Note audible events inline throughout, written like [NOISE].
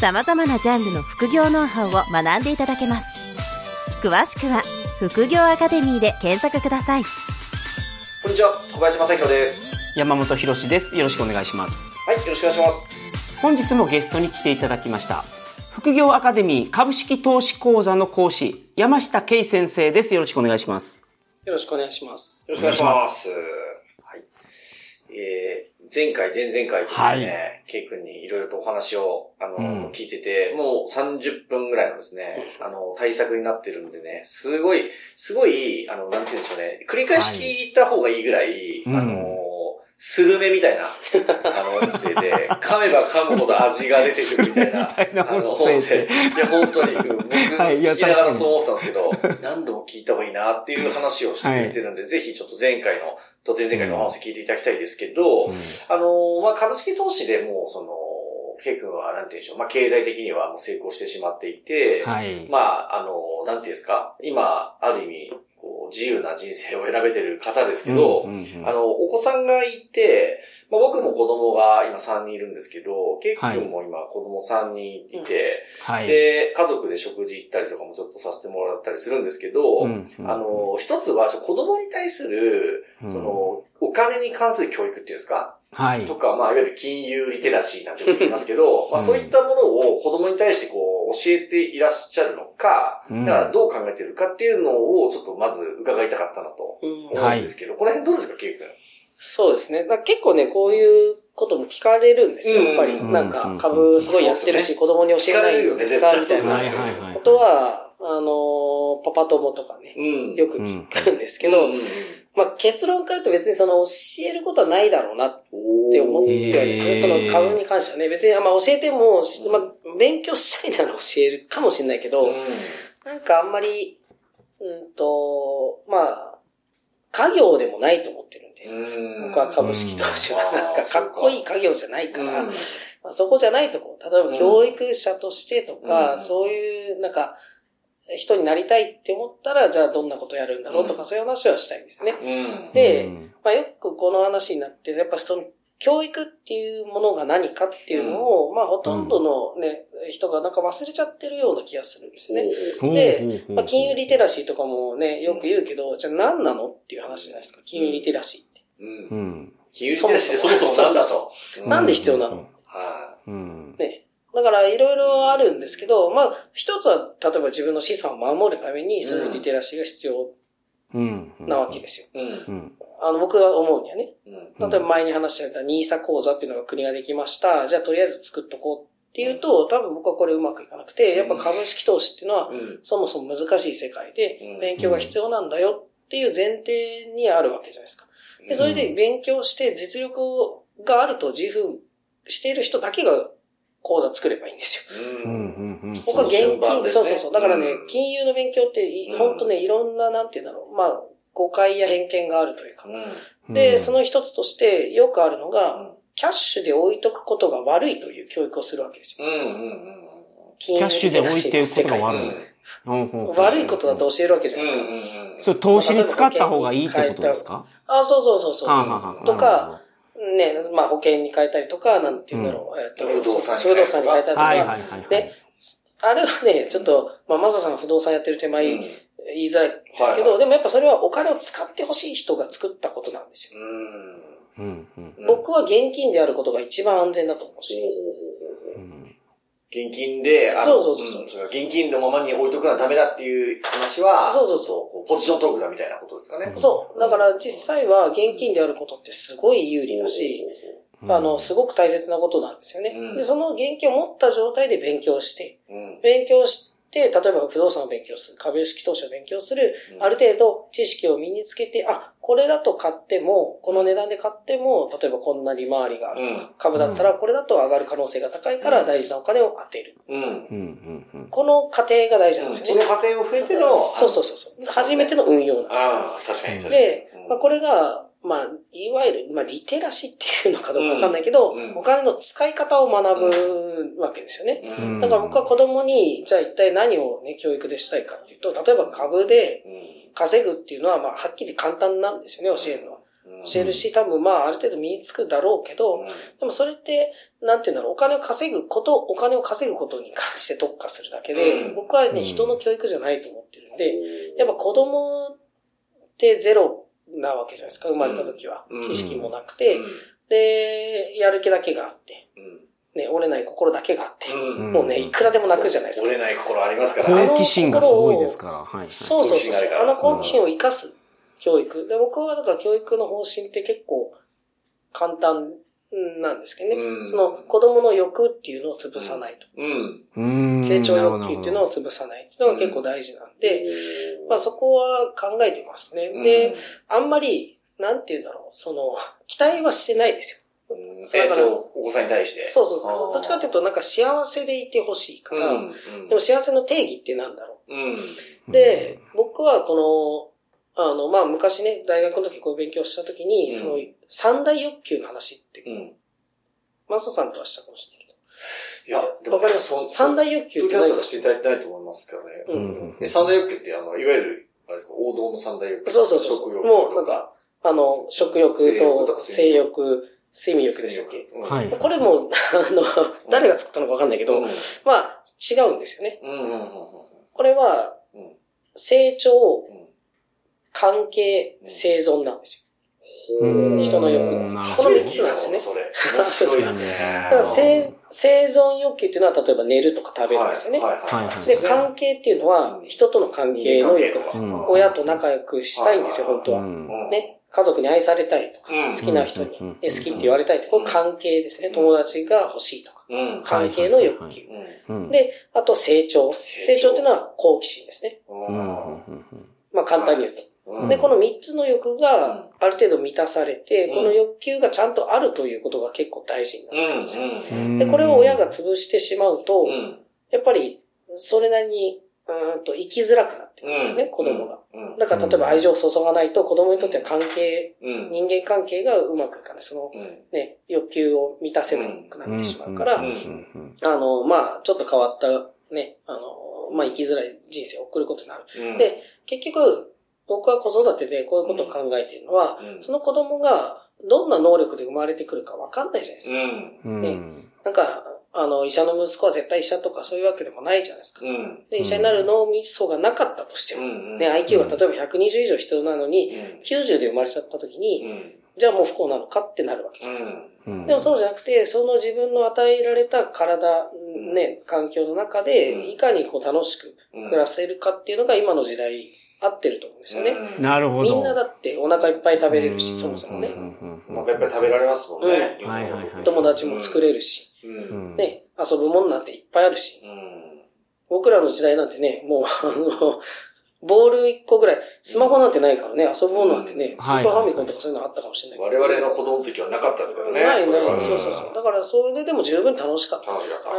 様々なジャンルの副業ノウハウを学んでいただけます詳しくは副業アカデミーで検索くださいこんにちは、小林正宏です。山本博史です。よろしくお願いします。はい、よろしくお願いします。本日もゲストに来ていただきました。副業アカデミー株式投資講座の講師、山下圭先生です。よろしくお願いします。よろしくお願いします。よろしくお願いします。はい。えー、前回、前々回とですね、ケイ君にいろいろとお話を、あの、うん。聞いてて、もう30分ぐらいのですね、あの、対策になってるんでね、すごい、すごい、あの、なんて言うんでしょうね、繰り返し聞いた方がいいぐらい、うん。あの、スルメみたいな、あの、音声で、[LAUGHS] 噛めば噛むほど味が出てくるみたいな、[LAUGHS] あの、音声いや、本当に、うん僕、聞きながらそう思ってたんですけど、何度も聞いた方がいいなっていう話をしてくれてるんで、ぜひちょっと前回の、と前々回のお話聞いていただきたいですけど、うん。あの、まあ、株式投資でもう、その、ケイ君は、なんて言うんでしょう、まあ、経済的にはもう成功してしまっていて、はい。まあ、あの、なんていうんですか、今、ある意味、自由な人生を選べてる方ですけど、うんうんうんあの、お子さんがいて、まあ、僕も子供が今3人いるんですけど、ケイ君も今子供3人いて、はい。で、家族で食事行ったりとかもちょっとさせてもらったりするんですけど、うんうんあの、一つは子供に対する、うん。その、お金に関する教育っていうんですか、はい。とか、まあ、いわゆる金融リテラシーなんて言いますけど、まあ、そういったものを子供に対してこう、教えていらっしゃるのか、うん。だからどう考えてるかっていうのを、ちょっとまず伺いたかったなとうん。思うんですけど、この辺どうですか、ケイ君？そうですね。結構ね、こういうことも聞かれるんですよ。やっぱり、うん。なんか、株すごいやってるし、子供に教えないんですかみたいな。はいはい。ことは、あの、パパ友とかね、うん。よく聞くんですけど、うんうんまあ結論から言うと別にその教えることはないだろうなって思ってはいるんですね。その株に関してはね。別に、まあ教えても、まあ勉強したいなら教えるかもしれないけど、うん。なんかあんまり、うんと、まあ、家業でもないと思ってるんで、うん。僕は株式投資は、うん。なんかか。っこいい家業じゃないから、うん。まあ、そこじゃないとこ、例えば教育者としてとか、うん。そういう、なんか、人になりたいって思ったら、じゃあどんなことやるんだろうとか、うんそういう話はしたいんですよね。うんでうんまあ、よくこの話になって、やっぱその、教育っていうものが何かっていうのを、まあ、ほとんどのね、人がなんか忘れちゃってるような気がするんですよね。でまあ、金融リテラシーとかもね、よく言うけど、じゃあ何なのっていう話じゃないですか。金融リテラシーって。うんうん。金融リテラシーってそもそもなんだと？うなんで必要なの？はうん。ね。だから、いろいろあるんですけど、まあ、一つは、例えば自分の資産を守るために、そういうリテラシーが必要うん。なわけですよ。い。うん。うん。あの、僕が思うにはね。例えば前に話したニーサ講座っていうのが国ができました。じゃあ、とりあえず作っとこうっていうと、多分僕はこれうまくいかなくて、やっぱ株式投資っていうのは、うん。そもそも難しい世界でうん、勉強が必要なんだよっていう前提にあるわけじゃないですか。で、それで勉強して実力があると自負している人だけが講座作ればいいんですよ。うん。うん。うん。僕は現金、そうそうそう。だからね、うん金融の勉強ってい、うんほんとね、いろんな、なんていうんだろう。まあ、誤解や偏見があるというか。うん。で、その一つとして、よくあるのうが、んキャッシュで置いとくことが悪いという教育をするわけですよ。うんうんうんキキャッシュで置いておくことが悪い悪いことだと教えるわけじゃないですか。うんうんうんそれ投資に使った方がいいってことですか？あ、そうそうそうそう。はあはあはあとか、ね、まあ保険に変えたりとか、なんていうんだろう。えっと不動産に不動産に変えたりとはいはいか。はいはい。であれはね、ちょっと、まあ、マサさんが不動産やってる手前、うん言いづらいですけど、はいはいでもやっぱそれはお金を使ってほしい人が作ったことなんですよ。うん。うん。うん僕は現金であることが一番安全だと思うし。うん。現金で、あのそうそうそうそうんそれは現金のままに置いとくのはダメだっていう話は、そうそうそうポジショントークだみたいなことですかね。そう。だから実際は現金であることってすごい有利だし、あの、すごく大切なことなんですよね。うんで、その現金を持った状態で勉強して、うん。勉強しで、例えば不動産を勉強する、株式投資を勉強する、うんある程度知識を身につけて、あ、これだと買っても、この値段で買っても、例えばこんな利回りがあるとか、うん株だったらこれだと上がる可能性が高いから大事なお金を当てる。うん。うんうんうんこの過程が大事なんですそのよね。過程を増えての、そうそうそうそう。初めての運用なんですよ。ああ、確かに確かに。でうん、まあ、これが、まあ、いわゆる、まあ、リテラシーっていうのかどうかわかんないけど、うん。うん。お金の使い方を学ぶわけですよね。うん。うんだから僕は子供に、じゃあ一体何をね、教育でしたいかっていうと、例えば株でうん。稼ぐっていうのは、まあ、はっきり簡単なんですよね、教えるのは。うん。教えるし、多分まあ、ある程度身につくだろうけど、でもそれって、なんていうんだろう、お金を稼ぐこと、お金を稼ぐことに関して特化するだけで、うん。僕はね、うん。人の教育じゃないと思ってるんで、やっぱ子供ってゼロなわけじゃないですか、生まれた時は。うん。知識もなくて、うん。で、やる気だけがあって、うん。ね、折れない心だけがあって、うん。もうね、いくらでも泣くじゃないですか。折れない心ありますから。ね。好奇心がすごいですから。はい。はい。そうそうそう。あの好奇心を生かす教育。で、僕はだから教育の方針って結構簡単なんですけどね。うんその子供の欲っていうのを潰さないと。うん。うん成長欲求っていうのをを。潰さないっていうのが結構大事なんで、まあそこは考えてますね。で、あんまり、なんて言うんだろう、その、期待はしてないですよ。うん、えっ、と、お子さんに対して？そうそうそう。どっちかっていうと、なんか幸せでいてほしいから、うん。でも幸せの定義ってなんだろうん。う。で、僕はこの、あの、まあ、昔ね、大学の時こういう勉強した時に、うんその、三大欲求の話って、うん。マサさんとはしたかもしれないけいや、ど。わかります？そ三大欲求ポッドキャストって何かはしていただきたいと思いますけどね。ううん三大欲求って、あの、いわゆる、あれですか、王道の三大欲求。そうそうそうそう。食欲もう、なんか、あの、食欲と性欲、睡眠欲でしたっけうんはいこれも、あの、誰が作ったのかわかんないけど、うん。まあ、違うんですよね。うん。うん。うん。これは、うん成長、うん関係、生存なんですうん人の欲この三つなんですねそれ。面白いですね。よ。だから生、生存欲求っていうのは、例えば寝るとか食べるんですよね。はいはいはいはいで、関係っていうのは、人との関係の欲です。うん親と仲良くしたいんですよ、本当は。うんね。家族に愛されたいとか、うん好きな人に好きって言われたいって、これ関係ですね。友達が欲しいとか。うん。関係の欲求。で、あと成長。成長っていうのは好奇心ですね。まあ簡単に言うと。うんで、この三つの欲がある程度満たされて、うんこの欲求がちゃんとあるということが結構大事になってくるんですよ。うんで、これを親が潰してしまうと、うん。やっぱりそれなりに、うーんと生きづらくなってくるんですね、子供が。うん。だから例えば愛情を注がないと子供にとっては関係、うん。人間関係がうまくいかない。そのうん。ね、欲求を満たせなくなってしまうから、あの、まあちょっと変わったね、あの、まあ生きづらい人生を送ることになる。うん。で、結局、僕は子育てでこういうことを考えているのは、うんその子供がどんな能力で生まれてくるかわかんないじゃないですか。うん。うんねなんか、あの、医者の息子は絶対医者とかそういうわけでもないじゃないですか。うん。で、医者になる脳みそがなかったとしても、うん。ね、IQ が例えば120以上必要なのに、うん。90で生まれちゃった時うに、ん。じゃあもう不幸なのかってなるわけじゃないですか。うんでもそうじゃなくて、その自分の与えられた体、ね、環境の中うんで、いかにこう楽しくうん。暮らせるかっていうのが今の時代合ってると思うんですよね。うんなるほど。みんなだってお腹いっぱい食べれるし、そもそもね。お腹いっぱい食べられますもんね。うんはいはいはい友達も作れるし、ね、遊ぶもんなんていっぱいあるし、うん。僕らの時代なんてね、もう、あの、ボール1個ぐらい、スマホなんてないからね、遊ぶものなんてね、うんスーパーファミコンとかそういうのあったかもしれないけど。我々の子供の時はなかったですからね。ないない、そうそうそう。だからそれでも十分楽しかった。楽しかった。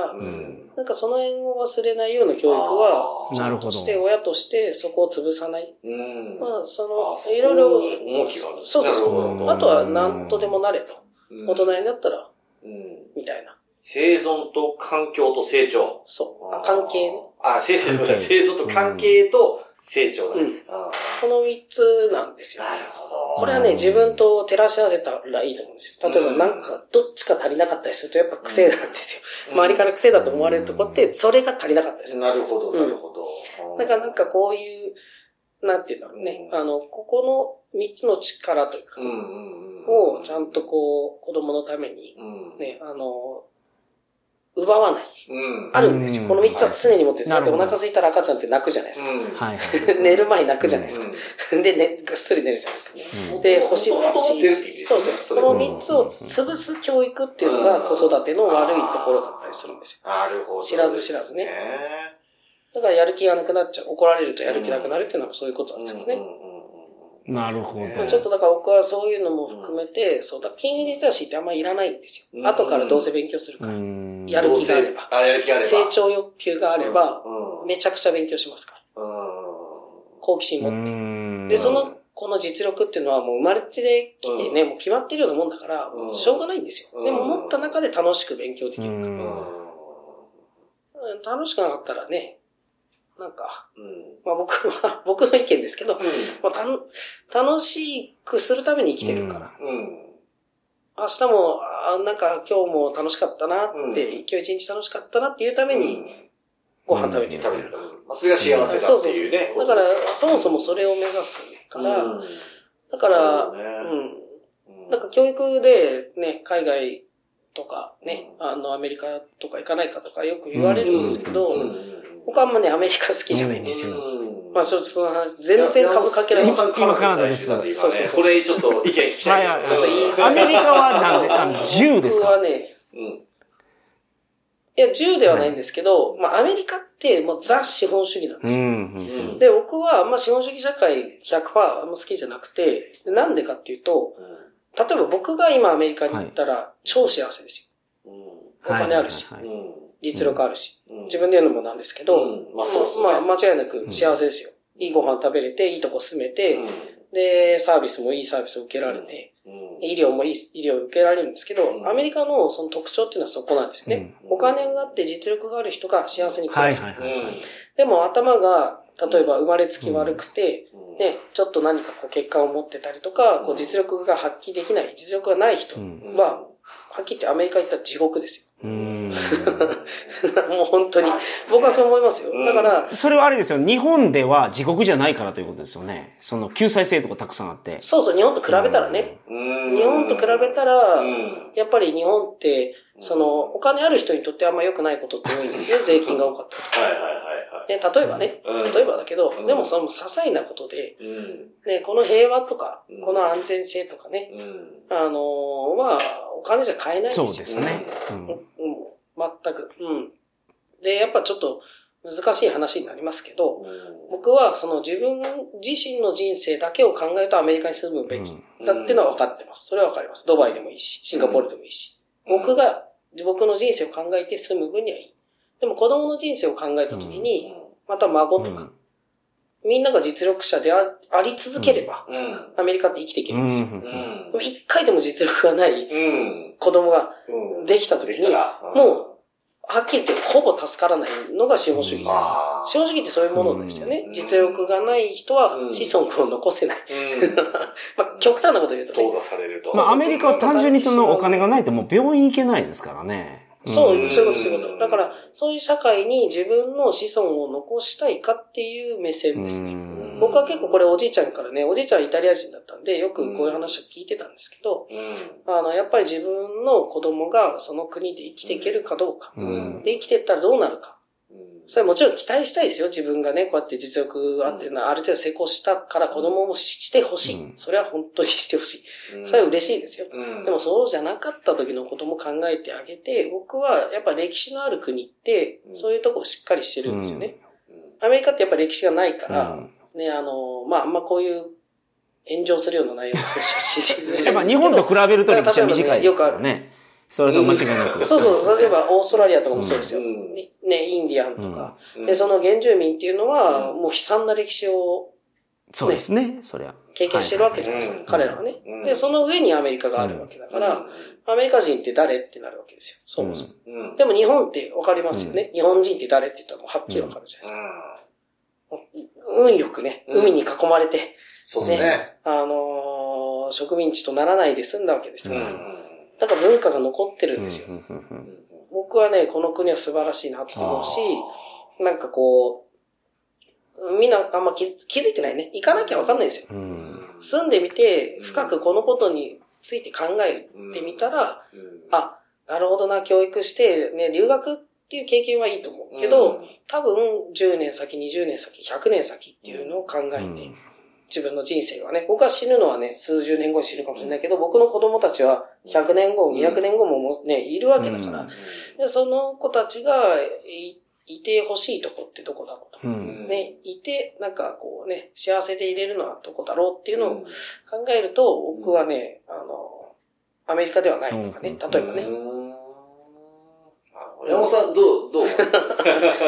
なんかその辺を忘れないような教育は、なるほどそして親としてそこを潰さない。うん。まあ、そあの、いろいろ、重きがあるんですそうそうそう。あとは何とでもなれと。うん大人になったら、うん。みたいな。生存と環境と成長。そう。あ関係ね。あ、生存と関係と成長だね。うんあこの三つなんですよ。ーなるほど。これはね、自分と照らし合わせたらいいと思うんですよ。例えばうんなんか、どっちか足りなかったりすると、やっぱ癖なんですよ。周りから癖だと思われるとこって、それが足りなかったりする。なるほど、なるほど。だからなんかこういう、なんていうんだろうね。あの、ここの三つの力というかうん、うんうん。をちゃんとこう、子供のために、うん。ね、あの、奪わない。うん。あるんですよ。うんこの三つは常に持ってるんです。だってお腹空いたら赤ちゃんって泣くじゃないですか。うん。はいはい。寝る前に泣くじゃないですか。うんで、ね、ぐっすり寝るじゃないですか。うんで、欲しいもの欲しい。そうそうそう。この三つを潰す教育っていうのが子育ての悪いところだったりするんですよ。なるほど。知らず知らずね。だからやる気がなくなっちゃう。怒られるとやる気なくなるっていうのはそういうことなんですよね。なるほど。ちょっとだから僕はそういうのも含めて、そうだ、金融リテラシーってあんまりいらないんですよ。うん後からどうせ勉強するから。うんやる気があればあ、やる気があれば。成長欲求があれば、うん。めちゃくちゃ勉強しますから。うん。好奇心う持って。んで、その、この実力っていうのはもう生まれてきてね、もう決まってるようなもんだから、うんしょうがないんですよ。うんでも持った中で楽しく勉強できうる。うんん。うん楽しくなかったらね、なんか、うん。まあ僕は、[LAUGHS] 僕の意見ですけど、まあ、たの楽しくするために生きてるから。うん。明日も、あなんか今日も楽しかったなって、うん今日一日楽しかったなっていうためにご飯食べてる。食べる。まあ、それが幸せだっていうね。だから、そもそもそれを目指すから、だから、うん。なんか教育でね、海外とかね、あの、アメリカとか行かないかとかよく言われるんですけど、僕はあんまね、アメリカ好きじゃないんですよ。まあ、ちょっとその話、全然株かけない。今今カナダですそうそうそう。これちょっと意見聞きたい。はいはいちょっと言いづらい。アメリカはなんで、あの、銃ですか？僕はね、うん。いや、銃ではないんですけど、まあ、アメリカってもうザ資本主義なんですよ。うんうんで、僕は、まあ、資本主義社会100%あんま好きじゃなくて、でなんでかっていうと、例えば僕が今アメリカに行ったら、超幸せですよ。お金あるし、はい実力あるし、うん。自分で言うのもなんですけど、うん。まあそうね。まあ間違いなく幸せですよ。いいご飯食べれて、いいとこ住めて、で、サービスもいいサービスを受けられて、医療もいい医療を受けられるんですけど、うん。アメリカのその特徴っていうのはそこなんですよね。お金があって実力がある人が幸せに暮はいらす。でも頭が、例えば生まれつき悪くて、うん。ね、ちょっと何かこう結果を持ってたりとか、こう実力が発揮できない、実力がない人うん。は、はっきり言ってアメリカ行ったら地獄ですうん。よ。もう本当に。僕はそう思いますよ。だから、それはあれですよ。日本では地獄じゃないからということですよね。その救済制度がたくさんあって。そうそう、日本と比べたらね、うん日本と比べたらう、んやっぱり日本って、その、お金ある人にとってあんま良くないことって多いんですよ。[LAUGHS] 税金が多かったか。はいはいはいはい。ね、例えばね、うん例えばだけどうん、でもその些細なことで、うん。ね、この平和とかうん、この安全性とかね、うん。あのーまあ、お金じゃ買えないんですよ。そうですね。ううんん。全く。うん。で、やっぱちょっと難しい話になりますけど、僕はその自分自身の人生だけを考えるとアメリカに住むべきだっていうのは分かってます。それは分かります。ドバイでもいいし、シンガポールでもいいし。僕が僕の人生を考えて住む分にはいい。でも子供の人生を考えたときに、また孫とか、みんなが実力者でああり続ければ、うん。アメリカって生きていけるんですよ。一回でも実力がないうん。子供がうん。できたときにもう、はっきり言ってほぼ助からないのが資本主義じゃないですか。資本主義ってそういうものですよね。うん実力がない人はうん子孫を残せない。うん。[LAUGHS] まあ、極端なこと言うとね、淘汰されると。まあアメリカは単純にそのお金がないともう病院行けないですからね。そう、んそういうこと、そういうこと。だから、そういう社会に自分の子孫を残したいかっていう目線ですね。うん僕は結構これおじいちゃんからね、おじいちゃんはイタリア人だったんで、よくこういう話を聞いてたんですけど、うん。あの、やっぱり自分の子供がその国で生きていけるかどうか。うんで、生きていったらどうなるか。うん。それはもちろん期待したいですよ。自分がね、こうやって実力あってな、ある程度成功したから子供もししてほしい。うんそれは本当にしてほしい。うんそれは嬉しいですよ。うん。でもそうじゃなかった時のことも考えてあげて、僕はやっぱ歴史のある国ってう、んそういうとこしっかりしてるんですよね。うん。アメリカってやっぱ歴史がないから、うんね、あの、まあ、あんまこういう炎上するような内容の話をしづらいんですけど。やっぱ日本と比べると歴史は短いですからね。それは間違いなく。そうそう、例えばオーストラリアとかもそうですよ。うんね、インディアンとか。うんで、その原住民っていうのは、うんもう悲惨な歴史をそうですね、そりゃ。経験してるわけじゃないですか、はい彼らはね、うんで、その上にアメリカがあるわけだから、アメリカ人って誰ってなるわけですよ、そもそも。うん。でも日本ってわかりますよね、日本人って誰って言ったらもうはっきりわかるじゃないですか。運よくね、うん海に囲まれて、そうですね。あのー植民地とならないで済んだわけですよ。うん。だから文化が残ってるんですよ。僕はね、この国は素晴らしいなと思うし、なんかこう、みんなあんま気づ気づいてないね。行かなきゃわかんないですよ。うん住んでみて、深くこのことについて考えてみたら、うんあ、なるほどな、教育して、ね、留学っていう経験はいいと思うけど、多分10年先、20年先、100年先っていうのを考えて、うん。自分の人生はね、僕は死ぬのはね、数十年後に死ぬかもしれないけど、僕の子供たちは100年後、200年後ももね、いるわけだから、で、その子たちがいいてほしいとこってどこだろう。と。うん。ね、いて、なんかこうね、幸せでいれるのはどこだろうっていうのを考えると、僕はね、あの、アメリカではないとかね、うん。例えばね、うん山本さん、どう、どう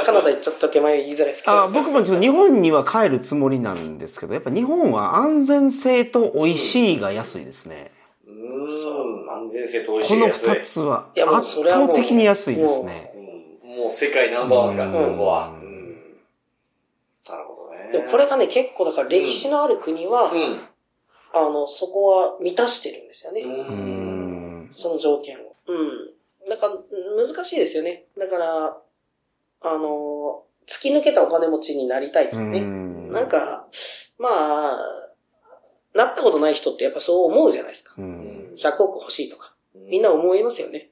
カナダ行っちゃった手前言いづらいですけど。あ僕もちょっと日本には帰るつもりなんですけど、やっぱ日本は安全性と美味しいが安いですね。うーん、安全性と美味しこのいやつ二つは圧倒的に安いですね。うんもう世界ナンバーワンですからここは。なるほどね。でもこれがね、結構だから歴史のある国は、うん。あの、そこは満たしてるんですよね。その条件を。うん。だから、難しいですよね。だから、あの、突き抜けたお金持ちになりたいとかね。うんなんか、まあ、なったことない人ってやっぱそう思うじゃないですか。うん。100億欲しいとか。みんな思いますよね。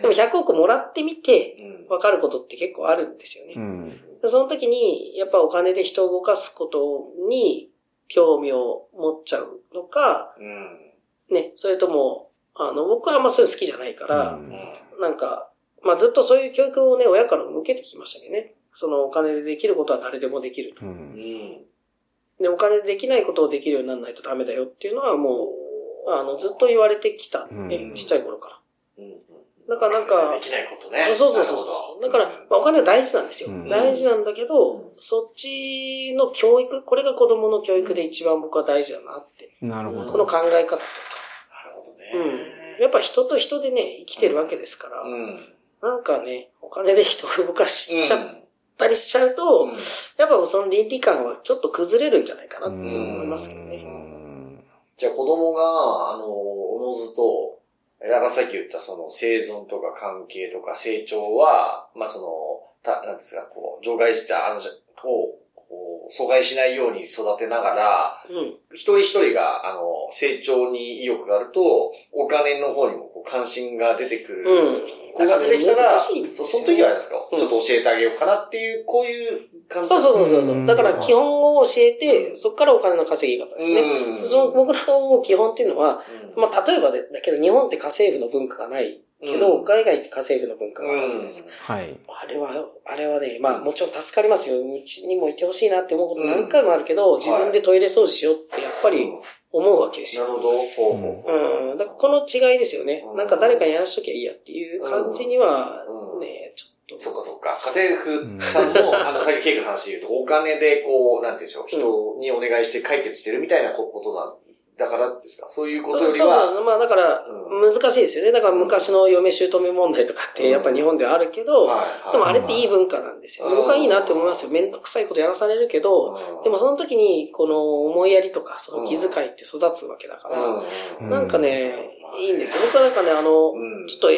でも100億もらってみて、うんわかることって結構あるんですよね。うん。でその時に、やっぱお金で人を動かすことに興味を持っちゃうのか、うん。ね、それとも、あの、僕はあんまそういうの好きじゃないから、うんなんか、まあずっとそういう教育をね、親からも受けてきましたけどね。そのお金でできることは誰でもできると。で、お金でできないことをできるようにならないとダメだよっていうのはもう、あの、ずっと言われてきた、ねうんちっちゃい頃から。うん。だからなんかで、きないことね。そうそうそうそうそう。だから、まあ、お金は大事なんですよ。うん大事なんだけど、そっちの教育、これが子供の教育で一番僕は大事だなって。なるほど。この考え方とか。うん。やっぱ人と人でね、生きてるわけですから、うん。なんかね、お金で人を動かしちゃっうんたりしちゃうと、うんやっぱその倫理観はちょっと崩れるんじゃないかなって思いますけどうね。んじゃあ子供が、あの、おのずと、やらさっき言ったその生存とか関係とか成長は、まあその、た、なんですか、こう、除外した、あの、こう、こう阻害しないように育てながら、うん。一人一人が、あの、成長に意欲があると、お金の方にもこう関心が出てくる。うん。子が出てきたら、ね。そうその時はあれですか、うん。ちょっと教えてあげようかなっていう、こういう感じそうそうそうそうだから基本を教えて、そこからお金の稼ぎ方ですね。うん。その僕らの基本っていうのは、うん。まあ例えばでだけど日本って家政婦の文化がないけど、うん海外って家政婦の文化があるわけです。はい。あれは、あれはね、まあもちろん助かりますよ。うちにもいてほしいなって思うこと何回もあるけど、ん自分でトイレ掃除しようってやっぱり思うわけですよ。なるほど。ほうほううん。だからこの違いですよねう。んなんか誰かにやらしときゃいいやっていう感じにはうん、ね、ちょっと。そっかそっか。家政婦さんも、あの、さっきケイ君の話で言うと、お金でこう、なんていうんでしょう、人にお願いして解決してるみたいなことなんだからですか？そういうことよりそうは、そう。まあだから、う難しいですよね。だから昔の嫁姑問題とかってやっぱ日本ではあるけど、はいでもあれっていい文化なんですよ。うん。僕はいいなって思いますよ。めんどくさいことやらされるけど、うん。でもその時にこの思いやりとか、その気遣いって育つわけだから、うん。なんかね、いいんですよ。僕はなんかね、あの、うん。ちょっと、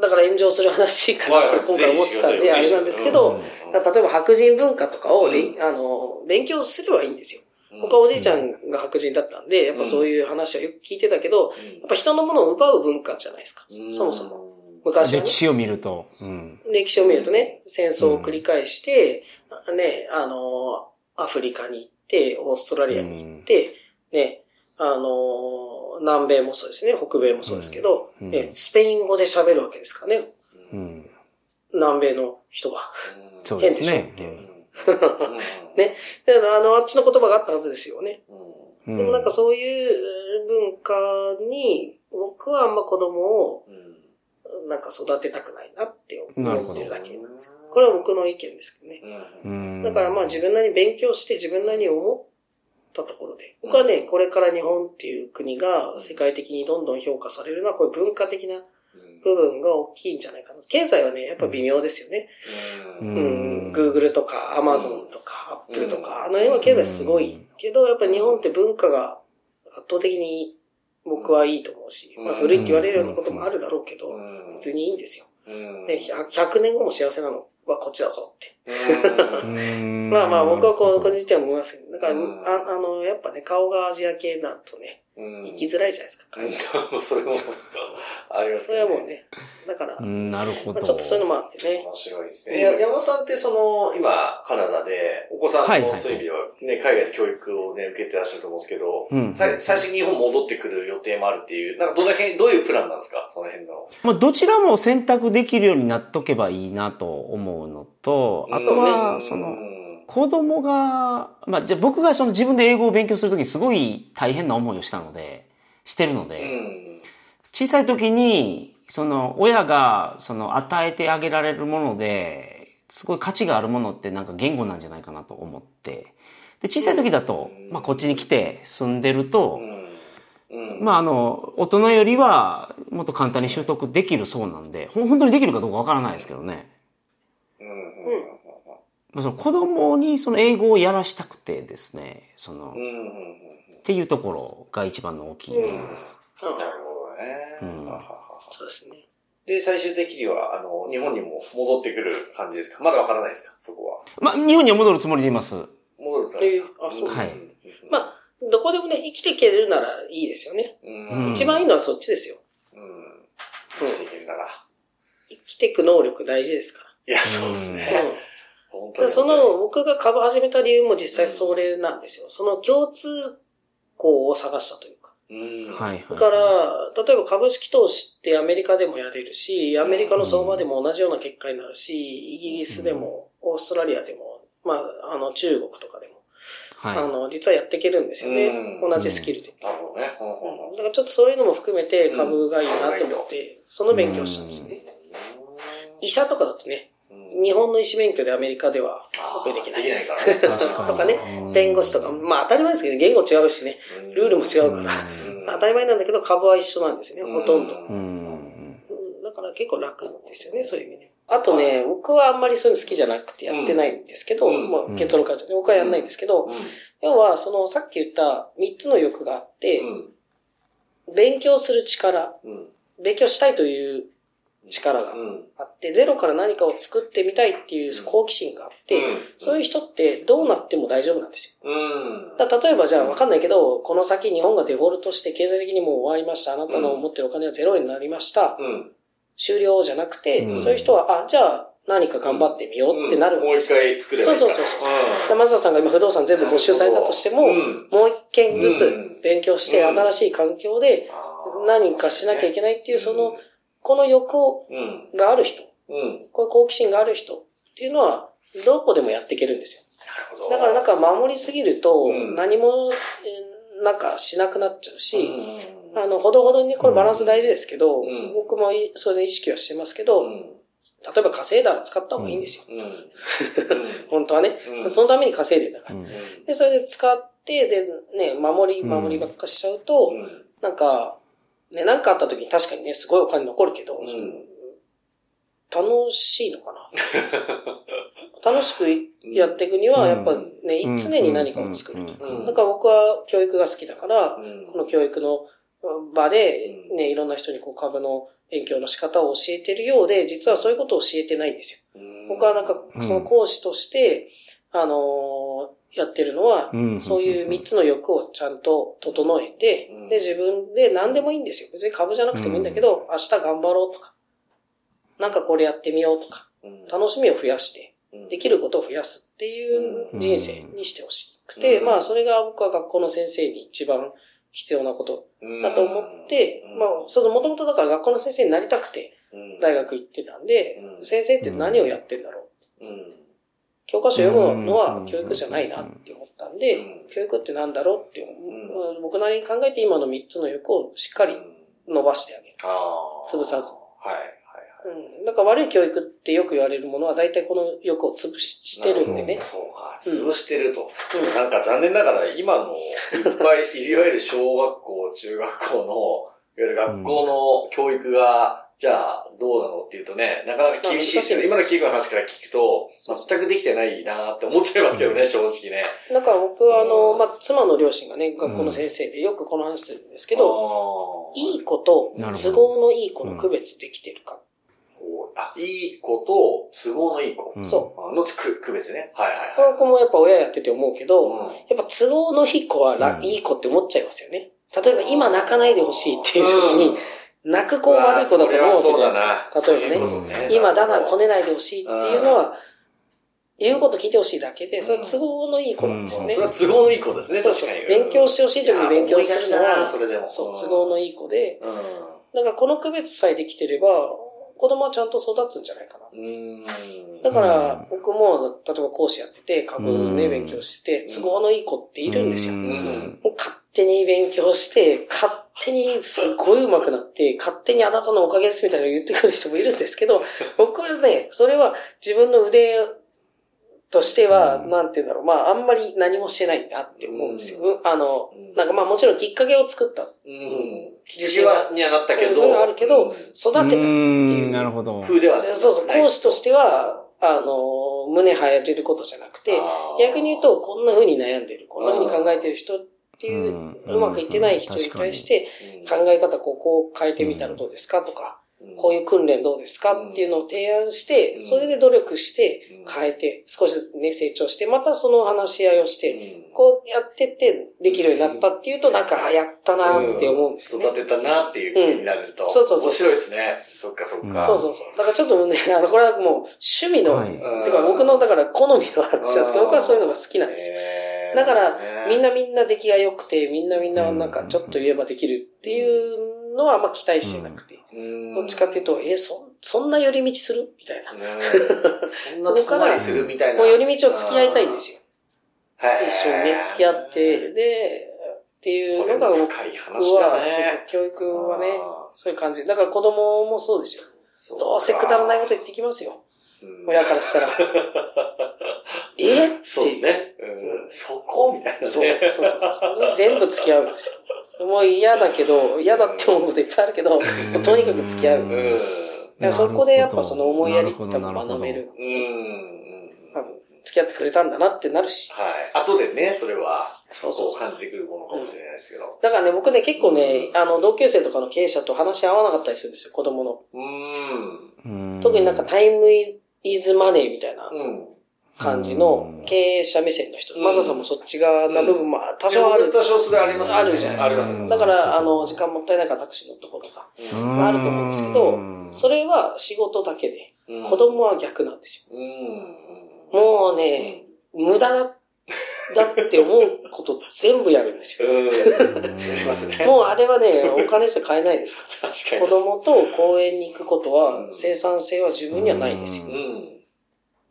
だから炎上する話かはいはい。ら今回思ってたんで、あれなんですけうど例えば白人文化とかを、あの、勉強すればいいんですよ。うん僕はおじいちゃんが白人だったんで、やっぱそういう話はよく聞いてたけど、やっぱ人のものを奪う文化じゃないですか。そもそも。。昔はね歴。史を見ると。うん。歴史を見るとね、戦争を繰り返して、ね、あの、アフリカに行って、オーストラリアに行って、ね、あの、南米もそうですね、北米もそうですけど、うんねスペイン語で喋るわけですからね、うん。南米の人は。そうですね。変でしょって [LAUGHS] ねであの、あっちの言葉があったはずですよね。うんでもなんかそういう文化に、僕はあんま子供をなんか育てたくないなって思ってるだけなんですよ。これは僕の意見ですけどね。うんだからまあ自分なりに勉強して自分なりに思ったところで。僕はね、これから日本っていう国が世界的にどんどん評価されるのは、こういう文化的な部分が大きいんじゃないかな。経済はね、やっぱ微妙ですよね。ううん。ん。Google とか Amazon とか Apple とか、あの辺は経済すごい。けど、やっぱ日本って文化が圧倒的に僕はいいと思うし、まあ古いって言われるようなこともあるだろうけど、別にいいんですよ。ね、100 100年後も幸せなの。はこっちだぞって。[LAUGHS] まあまあ僕はこう、個人的には思いますけど、だから、うん。ああの、やっぱね、顔がアジア系だとね、うん生きづらいじゃないですか、海外。うん [LAUGHS] それも、ありますそれはもう。ね。だから、うん、なるほど。まあ、ちょっとそういうのもあってね。面白いですね。や山本さんってその、今、カナダで、お子さんはいはいのそういう意味では、ね、海外で教育をね、受けてらっしゃると思うんですけど、うんさ最初に日本戻ってくる予定もあるっていう、なんかどの辺、どういうプランなんですか？その辺の。まあ、どちらも選択できるようになっとけばいいなと思うのと、あとは、その、子供が、まあ、じゃあ僕がその自分で英語を勉強するときにすごい大変な思いをしたので、してるのうで、ん。小さい時に、その、親が、その、与えてあげられるもので、すごい価値があるものってなんか言語なんじゃないかなと思って、で、小さい時だと、まあ、こっちに来て住んでると。まあ、あの、大人よりは、もっと簡単に習得できるそうなんで、本当にできるかどうかわからないですけどね。うん。その子供にその英語をやらしたくてですね、その、っうん。ていうところが一番の大きい理由です。うんなるほどね。うんはははそうですね。で、最終的には、あの、日本にも戻ってくる感じですか？まだわからないですか？そこは。まあ、日本には戻るつもりでいます。戻るんですか？えーあそうはいまあ、どこでもね、生きていけるならいいですよね。うん。うん一番いいのはそっちですよ。うん。生きていけるなら。生きていく能力大事ですかいや、そうですら。ね。うん。本当に。その、僕が株始めた理由も実際それなんですよ。その共通項を探したというか。うん。はい、はい。だから、例えば株式投資ってアメリカでもやれるし、アメリカの相場でも同じような結果になるし、イギリスでも、オーストラリアでも、まあ、あの、中国とかでも、あはの、実はやっていけるんですよね。うん同じスキルで。なるほどね。ほんだからちょっとそういうのも含めて株がいいなと思って、その勉強をしたんですね。医者とかだとね、うん日本の医師免許でアメリカではオペできない。できないからね。[LAUGHS] とかねうん。弁護士とか、まあ当たり前ですけど、言語違うしね、ルールも違うから、うん。当たり前なんだけど株は一緒なんですよね、ほとんど。だから結構楽ですよね、そういう意味で。あとね、僕はあんまりそういうの好きじゃなくてやってないんですけど、うん。まあ結論から言うとね僕はやんないんですけど、要はそのさっき言った3つの欲があって、うん。勉強する力、うん。勉強したいという力がうん。あって、ゼロから何かを作ってみたいっていう好奇心があって、そういう人ってどうなっても大丈夫なんですよ。例えばじゃあわかんないけど、この先日本がデフォルトして経済的にもう終わりました。あなたの持ってるお金はゼロ円になりました。うん。終了じゃなくて、うんそういう人は、あ、じゃあ何か頑張ってみようってなるわもう一けですよ。回作ればいい。そうそうそうで松田さんが今不動産全部没収されたとしても、うんもう一件ずうんつ勉強してうん新しい環境で何かしなきゃいけないっていう、その、この欲。がある人、うん。こういう好奇心がある人っていうのは、どこでもやっていけるんですよ。なるほど。だからなんか守りすぎるとうん、何も、えーなんかしなくなっちゃうし、うんあの、ほどほどにこれバランス大事ですけど、うん僕もいそれで意識はしてますけど、うん。例えば稼いだら使った方がいいんですよ。うん。[LAUGHS] 本当はね、うんそのために稼いでんだから。うんで、それで使って、で、ね、守り、うん守りばっかしちゃうと、うん。なんか、ね、なんかあった時に確かにね、すごいお金残るけど、うん。楽しいのかな？[LAUGHS] 楽しくやっていくには、やっぱね、うん。常に何かを作ると。うん。から僕は教育が好きだから、うん。この教育の場でう、ん。ね、いろんな人にこう株の勉強の仕方を教えてるようで、実はそういうことを教えてないんですよ。僕はなんかう、んその講師として、あのーやってるのは、うんそういう三つの欲をちゃんと整えてうん、で、自分で何でもいいんですよ。別に株じゃなくてもいいんだけど、明日頑張ろうとか、なんかこれやってみようとか、うん。楽しみを増やして、うん。できることを増やすっていううん人生にしてほしくて、うん。まあそれが僕は学校の先生に一番必要なことだと思って、うん。まあ、その、もともとだから学校の先生になりたくてうん。大学行ってたんで、うん。先生って何をやってんだろう。うん教科書読むのうんは教育じゃないなって思ったんで、うん教育ってなんだろうって思う、僕なりに考えて今の3つの欲をしっかり伸ばしてあげる。潰さずはい、はい、はい。うん。だから悪い教育ってよく言われるものは大体この欲を潰ししてるんでね。そうか、潰してると。うんなんか残念ながら今のいっぱい、いわゆる小学校、中学校の、いわゆる学校の教育が、じゃあどうなのっていうとね、なかなか厳しいですよね。今の企業の話から聞くと、全くできてないなって思っちゃいますけどね、正直ね。だから僕はあの、うんまあ、妻の両親がね、学校の先生でよくこの話するんですけど、どいい子と都合のいい子の区別できてるか。あ、いい子と都合のいい子。うんそあの区区別ね。はいはいはい。僕もやっぱ親やってて思うけど、うんやっぱ都合のいい子はら、うんいい子って思っちゃいますよね。例えば今泣かないでほしいっていう時に、泣く子は悪い子だと思うわけじゃないですか。例えばね。今だからこねないでほしいっていうのは、言うこと聞いてほしいだけで、それは都合のいい子なんですよね。それは都合のいい子ですね、そうそうそう。勉強してほしい時に勉強するのは、それでも。そう、都合のいい子で、うん。だからこの区別さえできてれば、子供はちゃんと育つんじゃないかな。うん。だから、僕も、例えば講師やってて、株ね、うん勉強してて、都合のいい子っているんですよ。勝手に勉強して、勝手にすごい上手くなって、勝手にあなたのおかげですみたいなの言ってくる人もいるんですけど、[LAUGHS] 僕はね、それは自分の腕としては、うんなんて言うんだろう、まあ、あんまり何もしてないんだって思うんですよ。うんあのうん、なんかまあもちろんきっかけを作った。うん。自信は、にはなったけど。それはあるけど、うん育てたっていう。なるほど。風ではない。そうそう、講師としては、あの、胸張れることじゃなくて、逆に言うと、こんな風に悩んでる、こんな風に考えてる人っていう、うまくいってない人に対して、考え方ここを変えてみたらどうですかとか、こういう訓練どうですかっていうのを提案して、うんそれで努力してうん変えて、少しずつね、成長して、またその話し合いをして、うんこうやってってできるようになったっていうと、なんか、あやったなって思うんですよね。育てたなっていう気になると。うんそうそうそう面白いですね。そっかそっか。そうそうそう。だからちょっとね、[LAUGHS] あの、これはもう趣味の、てか僕の、だから好みの話なんですけど、僕はそういうのが好きなんですよ。だから、みんねなみんな出来が良くて、みんなみんななんかちょっと言えばできるっていうのはあんま期待してなくて。うんどっちかっていうと、え、そ、そんな寄り道するみたいな。ね [LAUGHS] そんな遠回りするみたいな。もう寄り道を付き合いたいんですよ。はい。一緒にね、付き合って、で、っていうのが僕は、教育はねあ、そういう感じ。だから子供もそうですよ。そどうせくだらないこと言ってきますよ。うん親からしたら。[LAUGHS] え？ってそうですね。うん。そこ？みたいなね。そう、そうそう。[LAUGHS] 全部付き合うんですよ。もう嫌だけど、嫌だって思うこといっぱいあるけど、とにかく付き合う。うんそこでやっぱその思いやりって多分学べる。うん。うん。多分、付き合ってくれたんだなってなるし。はい。後でね、それは、そうそう感じてくるものかもしれないですけど。だからね、僕ね、結構ね、うんあの、同級生とかの経営者と話し合わなかったりするんですよ、子供の。うん。特になんかタイムイズマネーみたいなうん。感じの経営者目線の人。うんマサさんもそっち側な部分も多少ある。多少それありますあるじゃないですかだから、あの、時間もったいないからタクシー乗っとこうとか。うんあると思うんですけどそれは仕事だけで、うん子供は逆なんですよ。うん。もうね、無駄だ、だって思うこと全部やるんですよ。うん。[LAUGHS] やりますね。もうあれはね、お金じゃ買えないですか確ら。[LAUGHS] かに。子供と公園に行くことはう、ん生産性は自分にはないですよう。うん。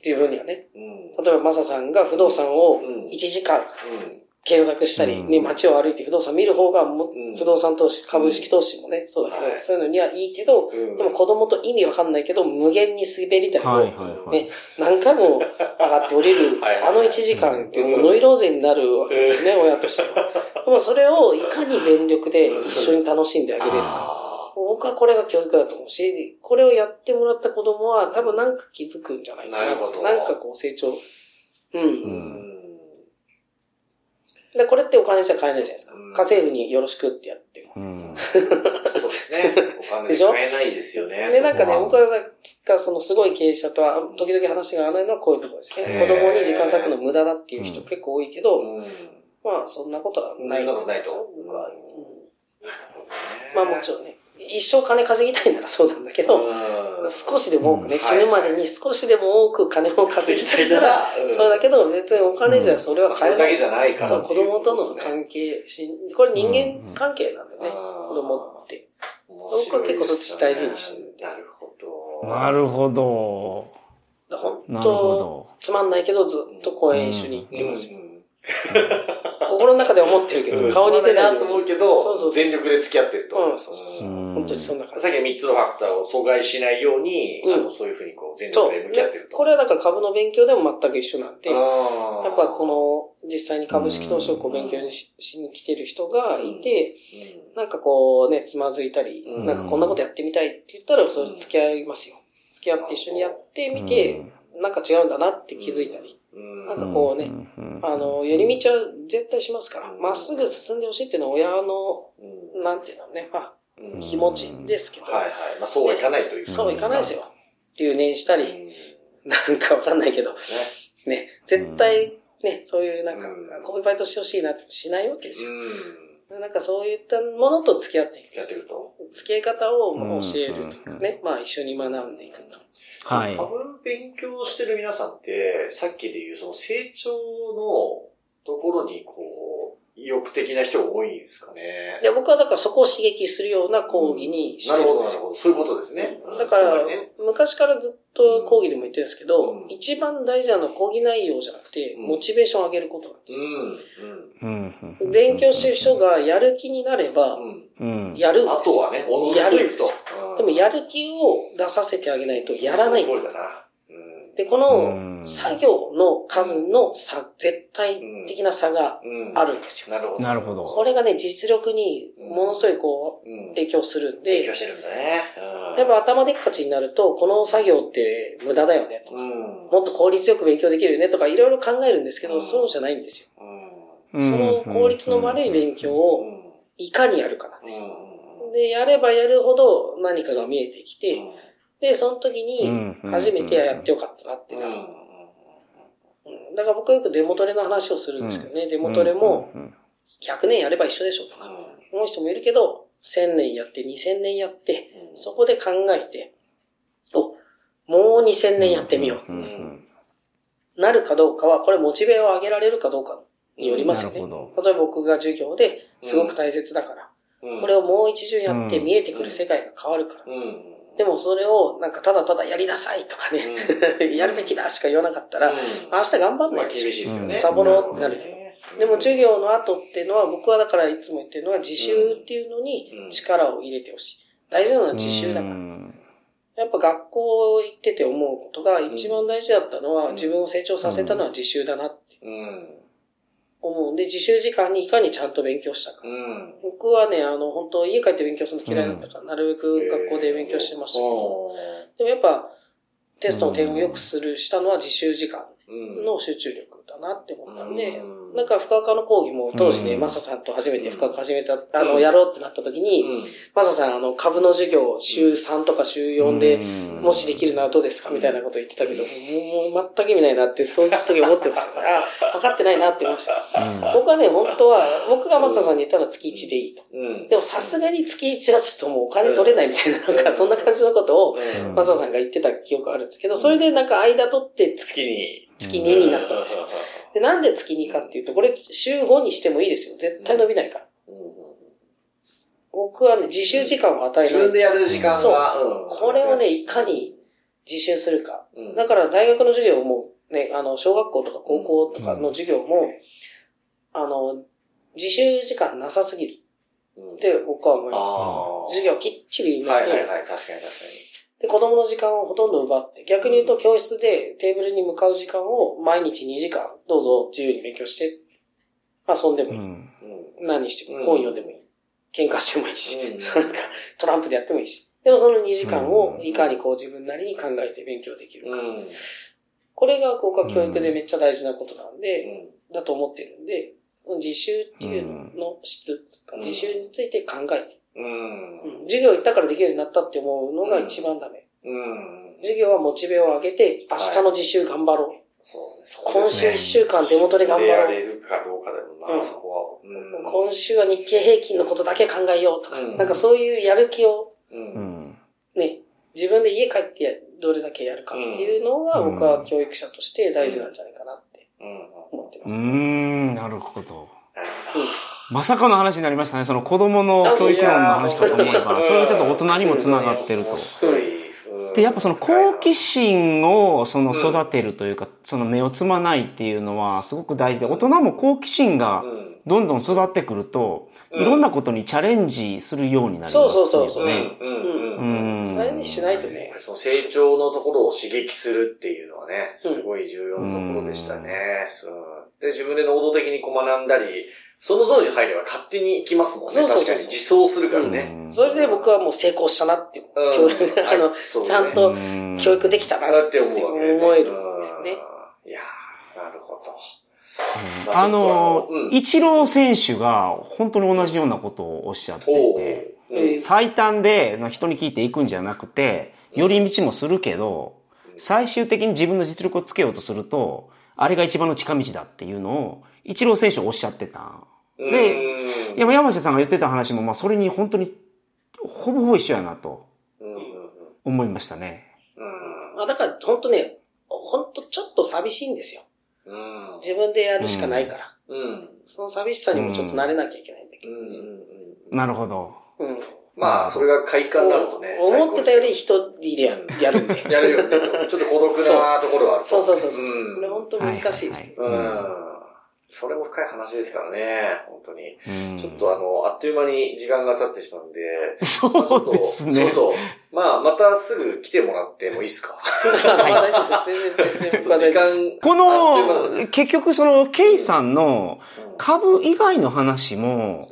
自分にはね。うん。例えばマサさんが不動産をうん1時間うん。検索したり、うんね、街を歩いて不動産見る方がも、うん不動産投資、株式投資もね、そうだけど、はいそういうのにはいいけど、うんでも子供と意味わかんないけど、無限に滑り台を、はいはいはい。ね、何回も上がって降りるはい、あの1時間っていうのノイローゼになるわけですよね、親としては。でもそれをいかに全力で一緒に楽しんであげれるか。あ僕はこれが教育だと思うし、これをやってもらった子供は多分なんか気づくんじゃないかな。なるほどなんかこう成長。うん。で、これってお金じゃ買えないじゃないですかうん。家政婦によろしくってやっても。うん。[LAUGHS] そうですね。お金ででしょ？買えないですよね。で、なんかね、僕はがそのすごい経営者とは、時々話が合わないのはこういうところですね。子供に時間割くの無駄だっていう人うん結構多いけど、は。うん。まあそんなことはない。そんなことないと僕は。うんなるほどねまあもちろんね、一生金稼ぎたいならそうなんだけど、うん少しでも多くね、うん。死ぬまでに少しでも多く金を稼ぎたいなら、[LAUGHS] うん。そうだけど別にお金じゃそれは買えない。れだけじゃないから。そう、子供との関係、しこれ人間関係なんだよね、うん。子供って。僕は結構そっち大事にしてるなるほど。なるほど。本当ど。つまんないけどずっと公園一緒に行ってますよ。うん心の中で思ってるけど、顔に出ないなと思うけど、そうそう全力で付き合ってると。うんそうそうそううん本当にそんな感じ。さっきの3つのファクターを阻害しないように、うんあのそういうふうにこう全。力で向き合ってると。これはだから株の勉強でも全く一緒なんで、やっぱこの実際に株式投資をこう勉強にししに来てる人がいて、なんかこうね、つまずいたり、うんなんかこんなことやってみたいって言ったら、それ付き合いますよ。付き合って一緒にやってみて、なんか違うんだなって気づいたり。うん、なんかこうねうんあの、寄り道は絶対しますから、まっすぐ進んでほしいっていうのは親の、うんなんていうのね、まあ、うん気持ちですけど、はいはい。まあそうはいかないというそうはいかないですよ。よ。留年したり、うんなんかわかんないけどね。ね、絶対ね、そういうなんかうん、こういうバイトしてほしいなってしないわけですよ。うん。なんかそういったものと付き合っていく。付き合ってると。付き合い方をまあ教えるというかね、まあ一緒に学んでいくと。はい多。分勉強してる皆さんって、さっきで言うその成長のところにこう、意欲的な人が多いんですかね。で僕はだからそこを刺激するような講義にしてなるほど、るんですよ。なるほど。そういうことですね。だからね、昔からずっと講義でも言ってるんですけど、うん一番大事なのは講義内容じゃなくて、うんモチベーションを上げることなんですよ。うん、うんうん勉強してる人がやる気になればう、ん。うん。やるんですよ。あとはね、おのずとでもやる気を出させてあげないとやらないんだその通りだな。うんで、この作業の数の差、絶対的な差がうん。あるんですよ。なるほど。なるほど。これがね、実力にものすごいこう影響するんで、影響してるんだね。うん。やっぱ頭でっかちになると、この作業って無駄だよねとか、うん。もっと効率よく勉強できるよねとか、いろいろ考えるんですけど、うん。そうじゃないんですよ。うん。その効率の悪い勉強うをん。いかにやるかなんですよ。うん。で、やればやるほど何かが見えてきて、うんで、その時に初めてやってよかったなってなる。うんだから僕はよくデモトレの話をするんですけどね、デモトレも100年やれば一緒でしょとか、思う人もいるけど、1000年やって、2000年やって、そこで考えて、お、もう2000年やってみよう。なるかどうかは、これモチベを上げられるかどうかによりますよね。例えば僕が授業ですごく大切だから、これをもう一巡やって見えてくる世界が変わるから。うんでもそれをなんかただただやりなさいとかね、やるべきだしか言わなかったら、明日頑張んないでしいですよね。サボろうってなるけどねでも授業の後っていうのは、僕はだからいつも言ってるのは自習っていうのに力を入れてほしい。大事なのは自習だから。やっぱ学校行ってて思うことが一番大事だったのは、自分を成長させたのは自習だなって。うん。思うんで、自習時間にいかにちゃんと勉強したか。うん。僕はね、あの、本当家帰って勉強するの嫌いだったから、なるべく学校で勉強してましたけど、でもやっぱ、テストの点を良くする、したのは自習時間うんの集中力だなって思ったんで、うんなんか深川の講義も当時ね、うんマサさんと初めて深川始めた、あの、うんやろうってなった時に、うんマサさん、あの、株の授業週3とか週4で、うんもしできるならどうですかみたいなこと言ってたけど、もう全く意味ないなって、そういう時思ってましたから、[LAUGHS] あ、分かってないなって思いました。僕はね、本当は、僕がマサさんに言ったのは月1でいいと。うん。でもさすがに月1はちょっともうお金取れないみたいな、なんかそんな感じのことを、うんマサさんが言ってた記憶あるんですけど、それでなんか間取って月月に。月2になったんですよ。で、なんで月2かっていうと、これ週5にしてもいいですよ。絶対伸びないから。うん僕はね、自習時間を与えない。自分でやる時間が。そううんこれをね、いかに自習するか。うんだから大学の授業も、ね、あの、小学校とか高校とかの授業も、あの、自習時間なさすぎるうんって僕は思います授業きっちり埋めて、はいはいはい、確かに確かで、子供の時間をほとんど奪って、逆に言うと教室でテーブルに向かう時間を毎日2時間、どうぞ自由に勉強して、遊んでもいい。うん。何しても本読んでもいい。喧嘩してもいいし、うん [LAUGHS] なんかトランプでやってもいいし。でもその2時間をいかにこう自分なりに考えて勉強できるか。うん。これが国家教育でめっちゃ大事なことなんで、うん。だと思ってるんで、その自習っていうのの質自習について考えて、うん。うん授業行ったからできるようになったって思うのが一番ダメ。うん。授業はモチベを上げて、明日の自習頑張ろう。そうですね。そ今週こですね1週間手元で頑張ろう。れるかどうかな、うんそこは。うん今週は日経平均のことだけ考えようとか、うんなんかそういうやる気をう。うんんね、自分で家帰ってどれだけやるかっていうのがうん僕は教育者として大事なんじゃないかなって思ってます。ん、なるほど。なるほどまさかの話になりましたね。その子供の教育論の話かと思えば、それがちょっと大人にもつながってると。で、やっぱその好奇心をその育てるというか、その目をつまないっていうのはすごく大事で、大人も好奇心がうん。どんどん育ってくると、うん。いろんなことにチャレンジするようになりますよね。そうそうそうそう。ね。うん。うんううん。ん。チャレンジしないとね、その成長のところを刺激するっていうのはね、うん。すごい重要なところでしたね。で、自分で能動的にこう学んだり、そのゾーンに入れば勝手に行きますもんね。そうそうそう。確かに。自走するからね。うん。それで僕はもう成功したなっていう、うん。[LAUGHS] あの、ね。ちゃんとうん。教育できたなだって思える。んですよね。うん。いやーなるほど。あのう、ん。イチロー選手が本当に同じようなことをおっしゃってて、う。ん。最短で人に聞いていくんじゃなくて、寄り道もするけど、最終的に自分の実力をつけようとすると、あれが一番の近道だっていうのを、イチロー選手おっしゃってた。んで、山山下さんが言ってた話も、まあそれに本当に、ほぼほぼ一緒やなと、思いましたね。まあだから本当ね、本当ちょっと寂しいんですよ。うん。自分でやるしかないから。うん。その寂しさにもちょっと慣れなきゃいけないんだけど、ね。うん。なるほど。うん。まあ、それが快感になるとね。思ってたより一人でやるんで。やるよね。ちょっと孤独なところはある。そうそうそうそう。これ本当難しいですけど。うん。それも深い話ですからね、本当に。ちょっとあの、あっという間に時間が経ってしまうんで。そうですね。そうそう。まあ、またすぐ来てもらってもいいですか？大丈夫です。全然、全然。時間。この、結局その、ケイさんの株以外の話も、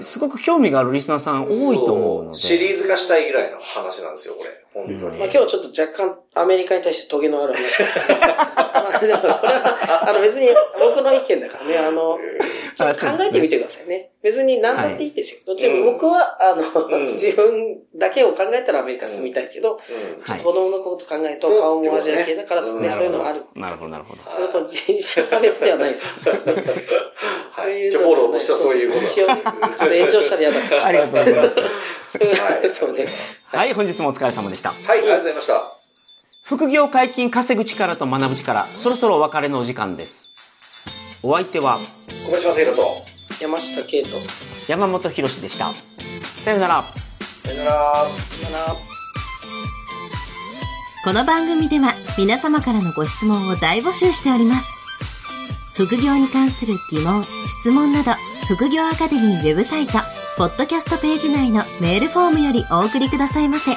すごく興味があるリスナーさん多いと思うので。シリーズ化したいぐらいの話なんですよ、これ。本当に。まあ今日はちょっと若干アメリカに対してトゲのある話をしました。まあでもこれは、あの別に僕の意見だからね、あの、[LAUGHS] ちょっと考えてみてくださいね。別に何だっていいですよ。どっちも僕は、あの、自分だけを考えたらアメリカ住みたいけど、ちょっと子供のこと考えると顔もアジア系だからね、そういうのがある。なるほど、なるほど。そこ人種差別ではないですよ。[LAUGHS] そういう。フォローとしてはそういうこと。一応、炎上したら嫌だから。ありがとうございます。[LAUGHS] そうね。はい、本日もお疲れ様でした。はい、ありがとうございました。副業解禁稼ぐ力と学ぶ力、そろそろお別れのお時間です。お相手は、小林正宏と、山下圭と、山本博史でした。さよなら。さよなら。さよなら。この番組では皆様からのご質問を大募集しております。副業に関する疑問、質問など、副業アカデミーウェブサイト、ポッドキャストページ内のメールフォームよりお送りくださいませ。